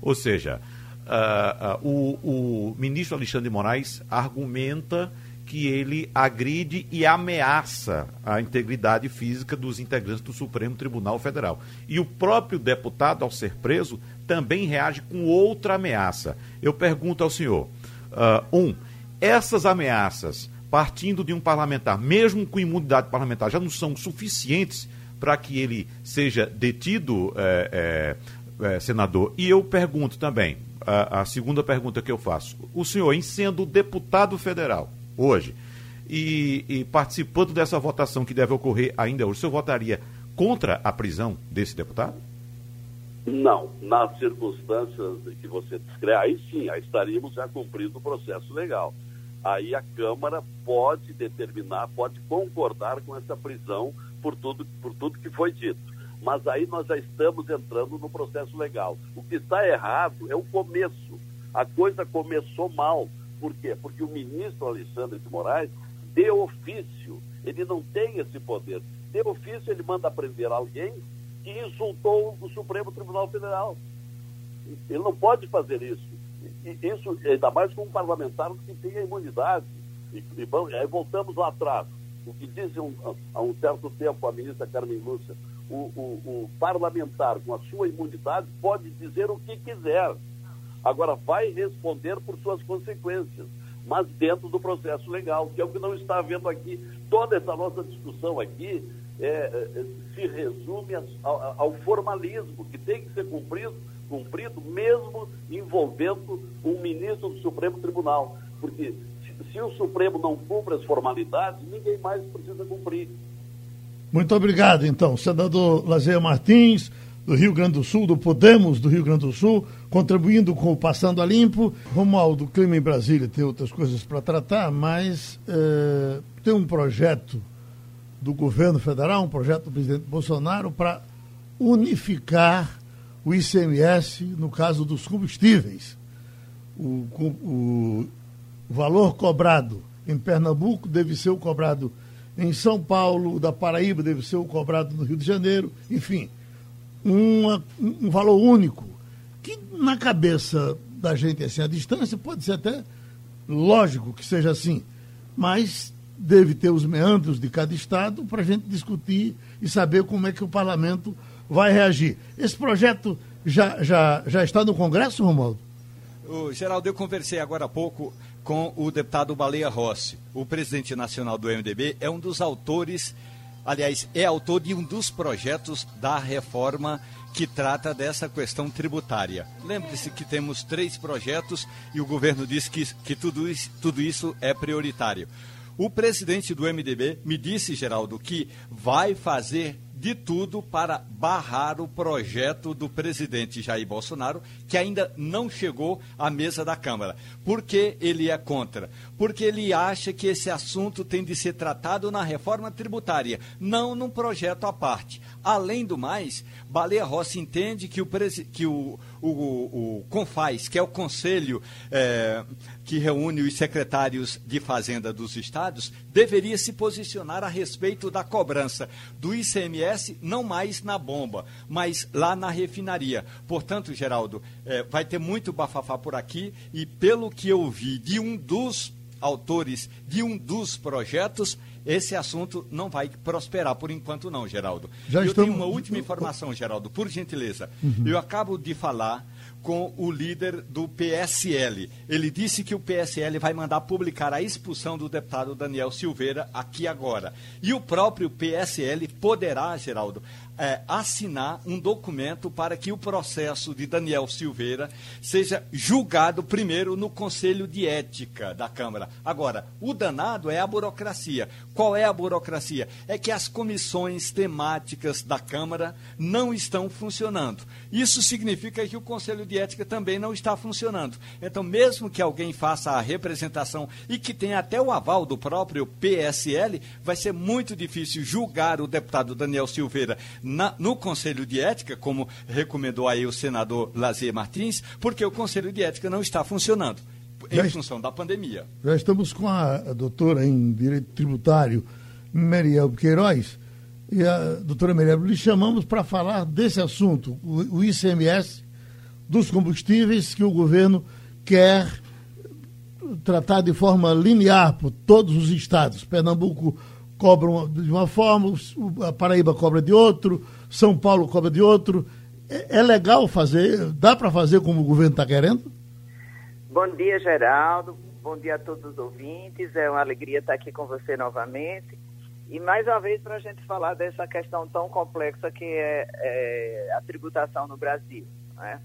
Ou seja, uh, uh, o, o ministro Alexandre de Moraes argumenta que ele agride e ameaça a integridade física dos integrantes do Supremo Tribunal Federal. E o próprio deputado, ao ser preso, também reage com outra ameaça. Eu pergunto ao senhor: uh, um, essas ameaças, partindo de um parlamentar, mesmo com imunidade parlamentar, já não são suficientes para que ele seja detido, é, é, é, senador? E eu pergunto também, a, a segunda pergunta que eu faço: o senhor, em sendo deputado federal, hoje, e, e, participando dessa votação que deve ocorrer ainda hoje, o senhor votaria contra a prisão desse deputado? Não, nas circunstâncias que você descreve, aí sim, aí estaríamos já cumprindo o processo legal. Aí a Câmara pode determinar, pode concordar com essa prisão por tudo, por tudo que foi dito. Mas aí nós já estamos entrando no processo legal. O que está errado é o começo. A coisa começou mal. Por quê? Porque o ministro Alexandre de Moraes, de ofício, ele não tem esse poder. De ofício, ele manda prender alguém que insultou o Supremo Tribunal Federal. Ele não pode fazer isso. Isso, ainda mais com um parlamentar que tem a imunidade. E, e bom, aí voltamos lá atrás. O que disse um, há um certo tempo a ministra Carmen Lúcia, o, o, o parlamentar com a sua imunidade pode dizer o que quiser Agora, vai responder por suas consequências, mas dentro do processo legal, que é o que não está havendo aqui. Toda essa nossa discussão aqui é, é, se resume ao, ao, formalismo, que tem que ser cumprido, cumprido mesmo envolvendo um ministro do Supremo Tribunal. Porque se, o Supremo não cumpre as formalidades, ninguém mais precisa cumprir. Muito obrigado, então, senador Lazer Martins do Rio Grande do Sul, do Podemos do Rio Grande do Sul, contribuindo com o Passando a Limpo. Romualdo, o clima em Brasília tem outras coisas para tratar, mas é, tem um projeto do governo federal, um projeto do presidente Bolsonaro para unificar o ICMS no caso dos combustíveis. O, o, o valor cobrado em Pernambuco deve ser o cobrado em São Paulo, da Paraíba deve ser o cobrado no Rio de Janeiro, enfim uma, um valor único, que na cabeça da gente, assim, a distância pode ser até lógico que seja assim, mas deve ter os meandros de cada estado para a gente discutir e saber como é que o parlamento vai reagir. Esse projeto já, já, já está no Congresso, Romualdo? O Geraldo, eu conversei agora há pouco com o deputado Baleia Rossi. O presidente nacional do MDB é um dos autores, aliás, é autor de um dos projetos da reforma que trata dessa questão tributária. Lembre-se que temos três projetos e o governo diz que, que tudo, isso, tudo isso é prioritário. O presidente do MDB me disse, Geraldo, que vai fazer de tudo para barrar o projeto do presidente Jair Bolsonaro, que ainda não chegou à mesa da Câmara. Por que ele é contra? Porque ele acha que esse assunto tem de ser tratado na reforma tributária, não num projeto à parte. Além do mais, Baleia Rossi entende que o, que o, o, o CONFAS, que é o Conselho é, que reúne os secretários de Fazenda dos estados, deveria se posicionar a respeito da cobrança do ICMS, não mais na bomba, mas lá na refinaria. Portanto, Geraldo, é, vai ter muito bafafá por aqui e, pelo que eu vi de um dos autores de um dos projetos, esse assunto não vai prosperar por enquanto não, Geraldo. Já eu estamos... tenho uma última informação, Geraldo, por gentileza. Uhum. Eu acabo de falar com o líder do PSL. Ele disse que o PSL vai mandar publicar a expulsão do deputado Daniel Silveira aqui agora. E o próprio PSL poderá, Geraldo, é, assinar um documento para que o processo de Daniel Silveira seja julgado primeiro no Conselho de Ética da Câmara. Agora, o danado é a burocracia. Qual é a burocracia? É que as comissões temáticas da Câmara não estão funcionando. Isso significa que o Conselho de Ética também não está funcionando. Então, mesmo que alguém faça a representação e que tenha até o aval do próprio PSL, vai ser muito difícil julgar o deputado Daniel Silveira na, no Conselho de Ética, como recomendou aí o senador Lazier Martins, porque o Conselho de Ética não está funcionando em já função da pandemia. Já estamos com a, doutora em Direito Tributário, Meriel Queiroz, e a doutora Meriel, lhe chamamos para falar desse assunto, o, o ICMS dos combustíveis que o governo quer tratar de forma linear por todos os estados. Pernambuco cobram de uma forma, a Paraíba cobra de outro, São Paulo cobra de outro. É, é legal fazer, dá para fazer como o governo está querendo? Bom dia, Geraldo. Bom dia a todos os ouvintes. É uma alegria estar aqui com você novamente. E mais uma vez para a gente falar dessa questão tão complexa que é, é a tributação no Brasil. Né?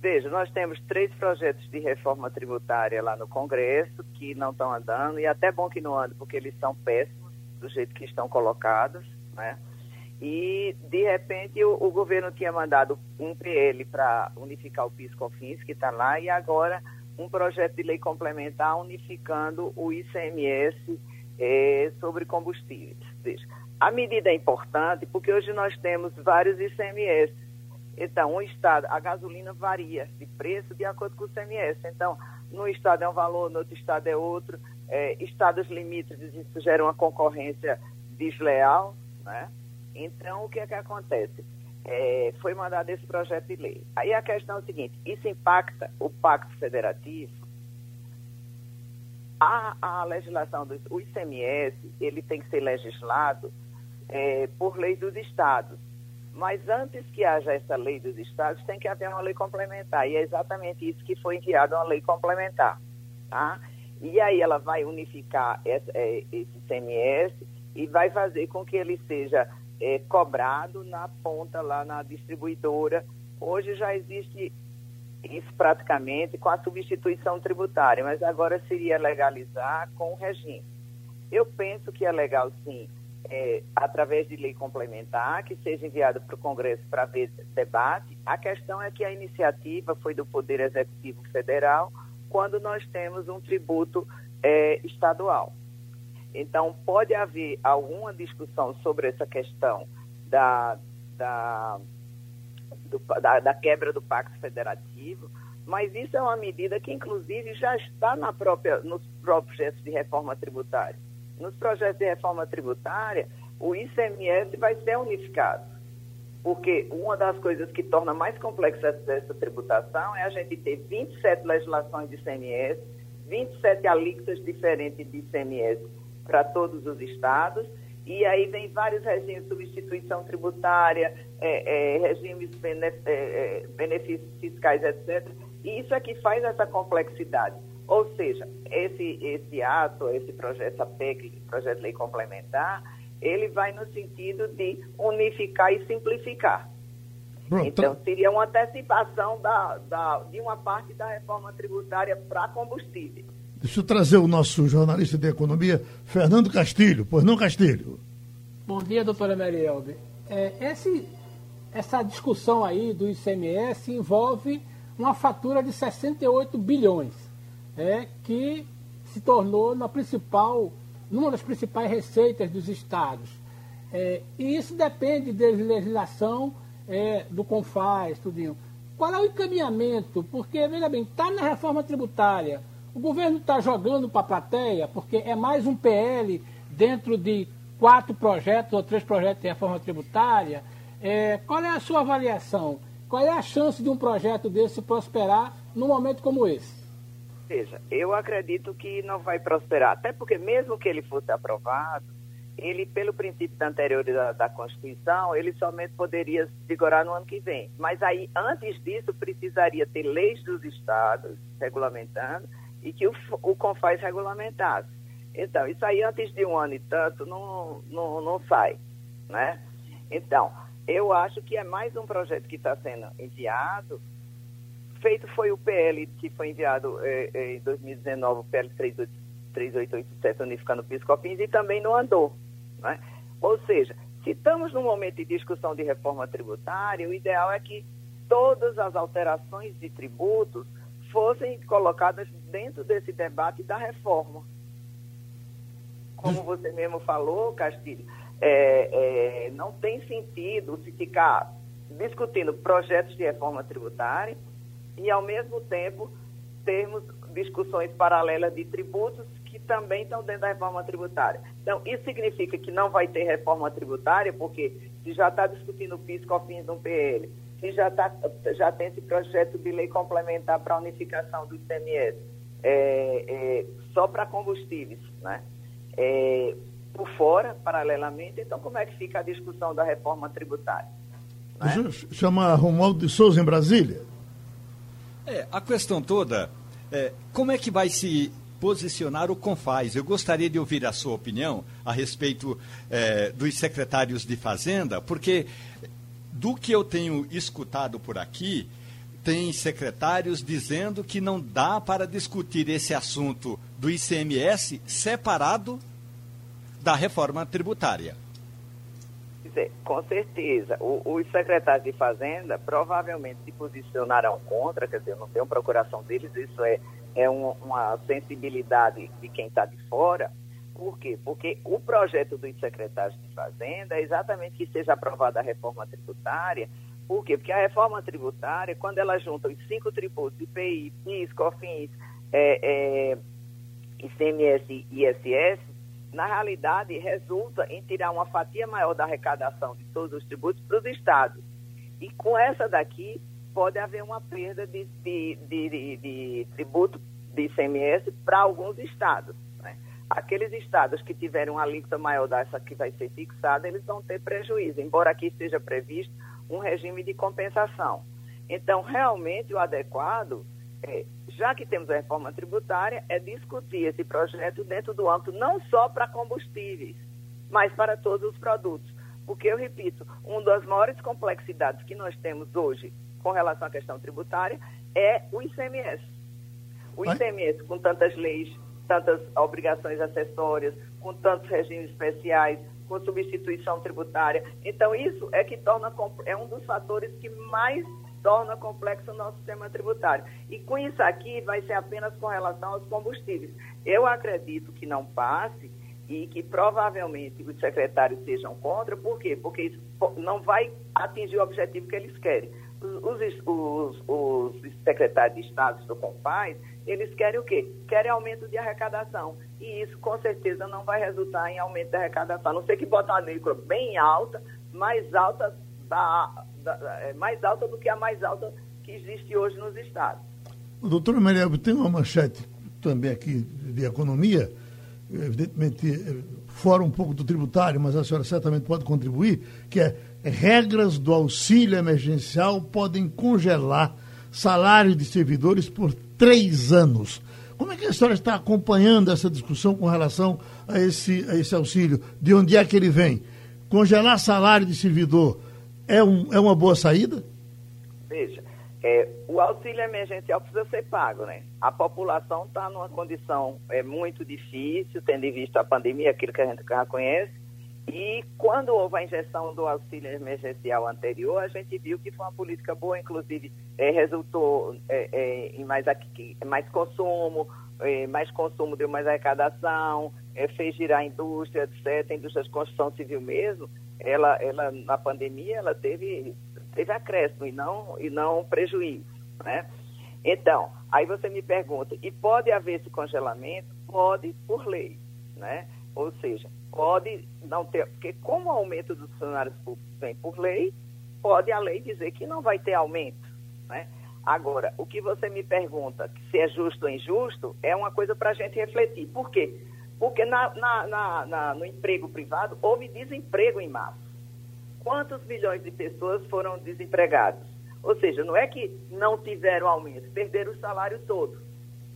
Veja, nós temos três projetos de reforma tributária lá no Congresso que não estão andando, e até bom que não andem, porque eles são péssimos do jeito que estão colocados, né? E, de repente, o, o governo tinha mandado um PL para unificar o PIS-COFINS, que está lá, e agora um projeto de lei complementar unificando o ICMS eh, sobre combustíveis. A medida é importante porque hoje nós temos vários ICMS. Então, um estado, a gasolina varia de preço de acordo com o ICMS. Então, num estado é um valor, no outro estado é outro é, estados limítrofes, isso gera uma concorrência desleal, né? Então, o que é que acontece? É, foi mandado esse projeto de lei. Aí a questão é o seguinte, isso impacta o Pacto Federativo? A, a legislação do ICMS, ele tem que ser legislado é, por lei dos estados. Mas antes que haja essa lei dos estados, tem que haver uma lei complementar. E é exatamente isso que foi enviado, uma lei complementar. Tá? E aí ela vai unificar esse, é, esse CMS e vai fazer com que ele seja é, cobrado na ponta, lá na distribuidora. Hoje já existe isso praticamente com a substituição tributária, mas agora seria legalizar com o regime. Eu penso que é legal, sim, é, através de lei complementar, que seja enviado para o Congresso para ver debate. A questão é que a iniciativa foi do Poder Executivo Federal, quando nós temos um tributo é, estadual. Então, pode haver alguma discussão sobre essa questão da, da, do, da, da, quebra do Pacto Federativo, mas isso é uma medida que, inclusive, já está na própria, nos projetos de reforma tributária. Nos projetos de reforma tributária, o ICMS vai ser unificado porque uma das coisas que torna mais complexa essa tributação é a gente ter 27 legislações de ICMS, 27 alíquotas diferentes de ICMS para todos os estados, e aí vem vários regimes de substituição tributária, é, é, regimes de é, é, benefícios fiscais, etc. E isso é que faz essa complexidade. Ou seja, esse, esse ato, esse projeto, essa PEC, projeto de lei complementar, ele vai no sentido de unificar e simplificar. Pronto. Então, seria uma antecipação da, da, de uma parte da reforma tributária para combustível. Deixa eu trazer o nosso jornalista de economia, Fernando Castilho. Pois não, Castilho? Bom dia, doutora Marielbe. É, esse, essa discussão aí do ICMS envolve uma fatura de 68 bilhões, é, que se tornou na principal, numa das principais receitas dos estados. É, e isso depende da legislação é, do CONFAS, tudinho. Qual é o encaminhamento? Porque, veja bem, está na reforma tributária. O governo está jogando para a plateia, porque é mais um PL dentro de quatro projetos ou três projetos de reforma tributária. É, qual é a sua avaliação? Qual é a chance de um projeto desse prosperar num momento como esse? Veja, eu acredito que não vai prosperar, até porque mesmo que ele fosse aprovado, ele, pelo princípio da anterioridade da, da Constituição, ele somente poderia vigorar no ano que vem. Mas aí, antes disso, precisaria ter leis dos estados regulamentando e que o, o CONFAS regulamentasse. Então, isso aí antes de um ano e tanto não, não, não sai, né? Então, eu acho que é mais um projeto que está sendo enviado. Feito foi o PL que foi enviado eh, eh em 2019, o PL 3887, unificando o PIS-COFINS, e também não andou. Né? Ou seja, se estamos num momento de discussão de reforma tributária, o ideal é que todas as alterações de tributos fossem colocadas dentro desse debate da reforma. Como você mesmo falou, Castilho, é, é, não tem sentido se ficar discutindo projetos de reforma tributária e, ao mesmo tempo, termos discussões paralelas de tributos que também estão dentro da reforma tributária. Então, isso significa que não vai ter reforma tributária, porque se já está discutindo o PIS, COFINS no PL, se já, tá, já tem esse projeto de lei complementar para a unificação do ICMS, é, é, só para combustíveis, né? É, por fora, paralelamente, então como é que fica a discussão da reforma tributária? Né? Chamar Romualdo de Souza em Brasília. É, a questão toda é como é que vai se posicionar o Confaz. Eu gostaria de ouvir a sua opinião a respeito é, dos secretários de Fazenda, porque do que eu tenho escutado por aqui, tem secretários dizendo que não dá para discutir esse assunto do ICMS separado da reforma tributária. Com certeza. O, os secretários de Fazenda provavelmente se posicionarão contra, quer dizer, não tem uma procuração deles, isso é é um, uma sensibilidade de quem está de fora. Por quê? Porque o projeto dos secretários de Fazenda é exatamente que seja aprovada a reforma tributária. Por quê? Porque a reforma tributária, quando ela junta os cinco tributos, IPI, PIS, COFINS, é, é, ICMS e ISS, na realidade resulta em tirar uma fatia maior da arrecadação de todos os tributos para os estados. E com essa daqui, pode haver uma perda de, de, de, de, de tributo de ICMS para alguns estados. Né? Aqueles estados que tiverem uma alíquota maior dessa que vai ser fixada, eles vão ter prejuízo, embora aqui esteja previsto um regime de compensação. Então, realmente, o adequado, é, já que temos a reforma tributária, é discutir esse projeto dentro do âmbito não só para combustíveis, mas para todos os produtos. Porque, eu repito, uma das maiores complexidades que nós temos hoje com relação à questão tributária é o ICMS. O ICMS, com tantas leis, tantas obrigações acessórias, com tantos regimes especiais, com substituição tributária. Então, isso é que torna é um dos fatores que mais torna complexo o nosso sistema tributário. E com isso aqui vai ser apenas com relação aos combustíveis. Eu acredito que não passe e que provavelmente os secretários sejam contra, por quê? Porque não vai atingir o objetivo que eles querem os, os, os secretários de Estado do Compaz, eles querem o quê? Querem aumento de arrecadação. E isso, com certeza, não vai resultar em aumento de arrecadação. A não ser que botem uma alíquota bem alta, mais alta, da, da, é, mais alta do que a mais alta que existe hoje nos estados. Doutora Maria, tem uma manchete também aqui de economia, evidentemente eh, fora um pouco do tributário, mas a senhora certamente pode contribuir, que é regras do auxílio emergencial podem congelar salário de servidores por três anos. Como é que a senhora está acompanhando essa discussão com relação a esse, a esse auxílio? De onde é que ele vem? Congelar salário de servidor é, um, é uma boa saída? Veja, é, o auxílio emergencial precisa ser pago, né? A população está numa condição é, muito difícil, tendo em vista a pandemia, aquilo que a gente já conhece, e quando houve a injeção do auxílio emergencial anterior, a gente viu que foi uma política boa, inclusive é, resultou é, é, em mais, aqui, mais consumo, é, mais consumo deu mais arrecadação, é, fez girar a indústria, etc. Indústria de construção civil mesmo, ela, ela na pandemia, ela teve, teve acréscimo e não, e não prejuízo, né? Então, aí você me pergunta, e pode haver esse congelamento? Pode, por lei, né? Ou seja, pode não ter, porque como o aumento dos funcionários públicos vem por lei, pode a lei dizer que não vai ter aumento, né? Agora, o que você me pergunta, se é justo ou injusto, é uma coisa para a gente refletir. Por quê? Porque na, na, na, na, no emprego privado houve desemprego em massa. Quantos milhões de pessoas foram desempregadas? Ou seja, não é que não tiveram aumento, perderam o salário todo.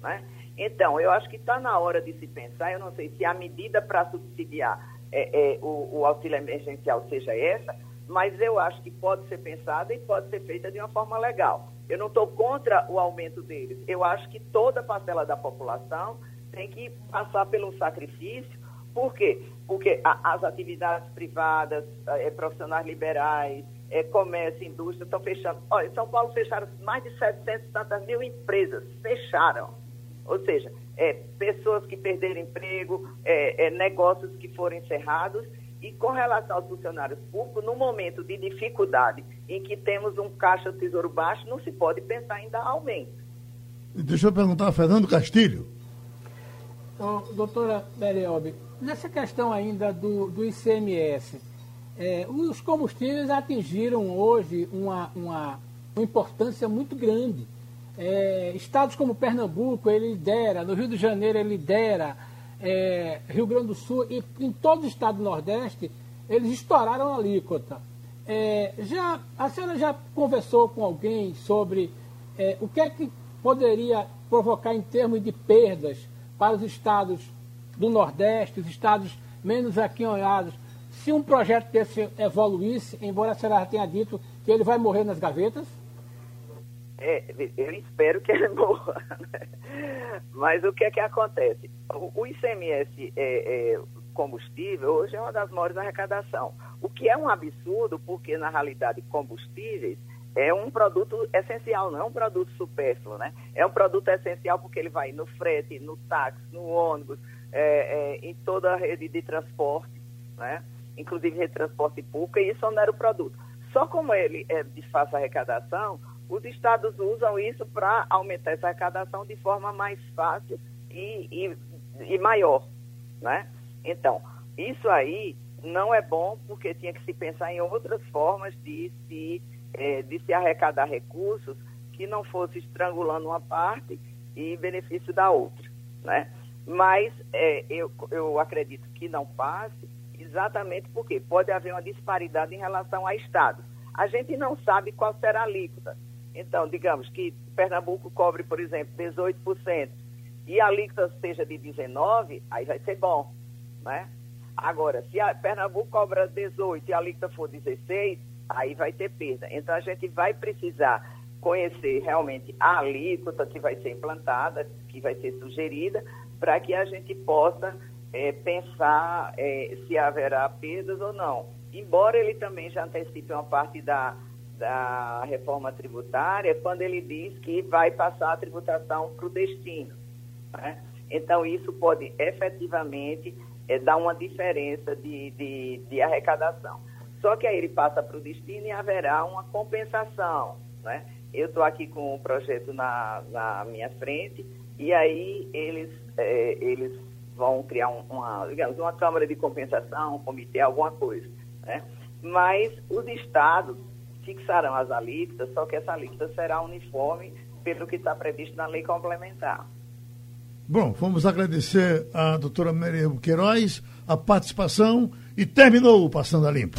Né? Então, eu acho que está na hora de se pensar, eu não sei se a medida para subsidiar é, é, o, o auxílio emergencial seja essa, mas eu acho que pode ser pensada e pode ser feita de uma forma legal. Eu não estou contra o aumento deles. Eu acho que toda parcela da população tem que passar pelo sacrifício. Por quê? Porque a, as atividades privadas, é, profissionais liberais, é, comércio, indústria estão fechando. Olha, em São Paulo fecharam mais de 700 mil empresas. Fecharam. Ou seja, é, pessoas que perderam emprego, é, é, negócios que foram encerrados. E com relação aos funcionários públicos, no momento de dificuldade em que temos um caixa tesouro baixo, não se pode pensar em dar aumento. Deixa eu perguntar a Fernando Castilho. Então, doutora Beriobi, nessa questão ainda do, do ICMS, é, os combustíveis atingiram hoje uma, uma, uma importância muito grande. É, estados como Pernambuco, ele lidera, no Rio de Janeiro ele lidera, é, Rio Grande do Sul e em todo o estado do Nordeste, eles estouraram a alíquota. É, já, a senhora já conversou com alguém sobre é, o que é que poderia provocar em termos de perdas para os estados do Nordeste, os estados menos aquinhoados, se um projeto desse evoluísse, embora a senhora tenha dito que ele vai morrer nas gavetas? É, eu espero que ele morra. Né? Mas o que é que acontece? O ICMS é, é, combustível hoje é uma das maiores arrecadação. O que é um absurdo, porque na realidade combustíveis é um produto essencial, não é um produto supérfluo, né? É um produto essencial porque ele vai no frete, no táxi, no ônibus, é, é, em toda a rede de transporte, né? Inclusive rede de transporte público, e isso não era o produto. Só como ele é de fácil arrecadação, os estados usam isso para aumentar essa arrecadação de forma mais fácil e, e, e maior, né? Então, isso aí não é bom porque tinha que se pensar em outras formas de se é, de se arrecadar recursos que não fosse estrangulando uma parte e benefício da outra, né? Mas é, eu, eu acredito que não passe exatamente porque pode haver uma disparidade em relação a estados. A gente não sabe qual será a alíquota. Então, digamos que Pernambuco cobre, por exemplo, 18%, e a alíquota seja de 19%, aí vai ser bom, né? Agora, se Pernambuco cobra 18% e a alíquota for 16%, aí vai ter perda. Então a gente vai precisar conhecer realmente a alíquota que vai ser implantada, que vai ser sugerida, para que a gente possa é, pensar é, se haverá perdas ou não. Embora ele também já antecipe uma parte da, da reforma tributária, quando ele diz que vai passar a tributação para o destino. Né? Então, isso pode efetivamente é, dar uma diferença de, de, de arrecadação. Só que aí ele passa para o destino e haverá uma compensação, né? Eu estou aqui com o projeto na, na minha frente e aí eles, é, eles vão criar um, uma, digamos, uma câmara de compensação, um comitê, alguma coisa, né? Mas os estados fixarão as alíquotas, só que essa alíquota será uniforme pelo que está previsto na lei complementar. Bom, vamos agradecer à doutora Maria Queiroz a participação e terminou o Passando a Limpo.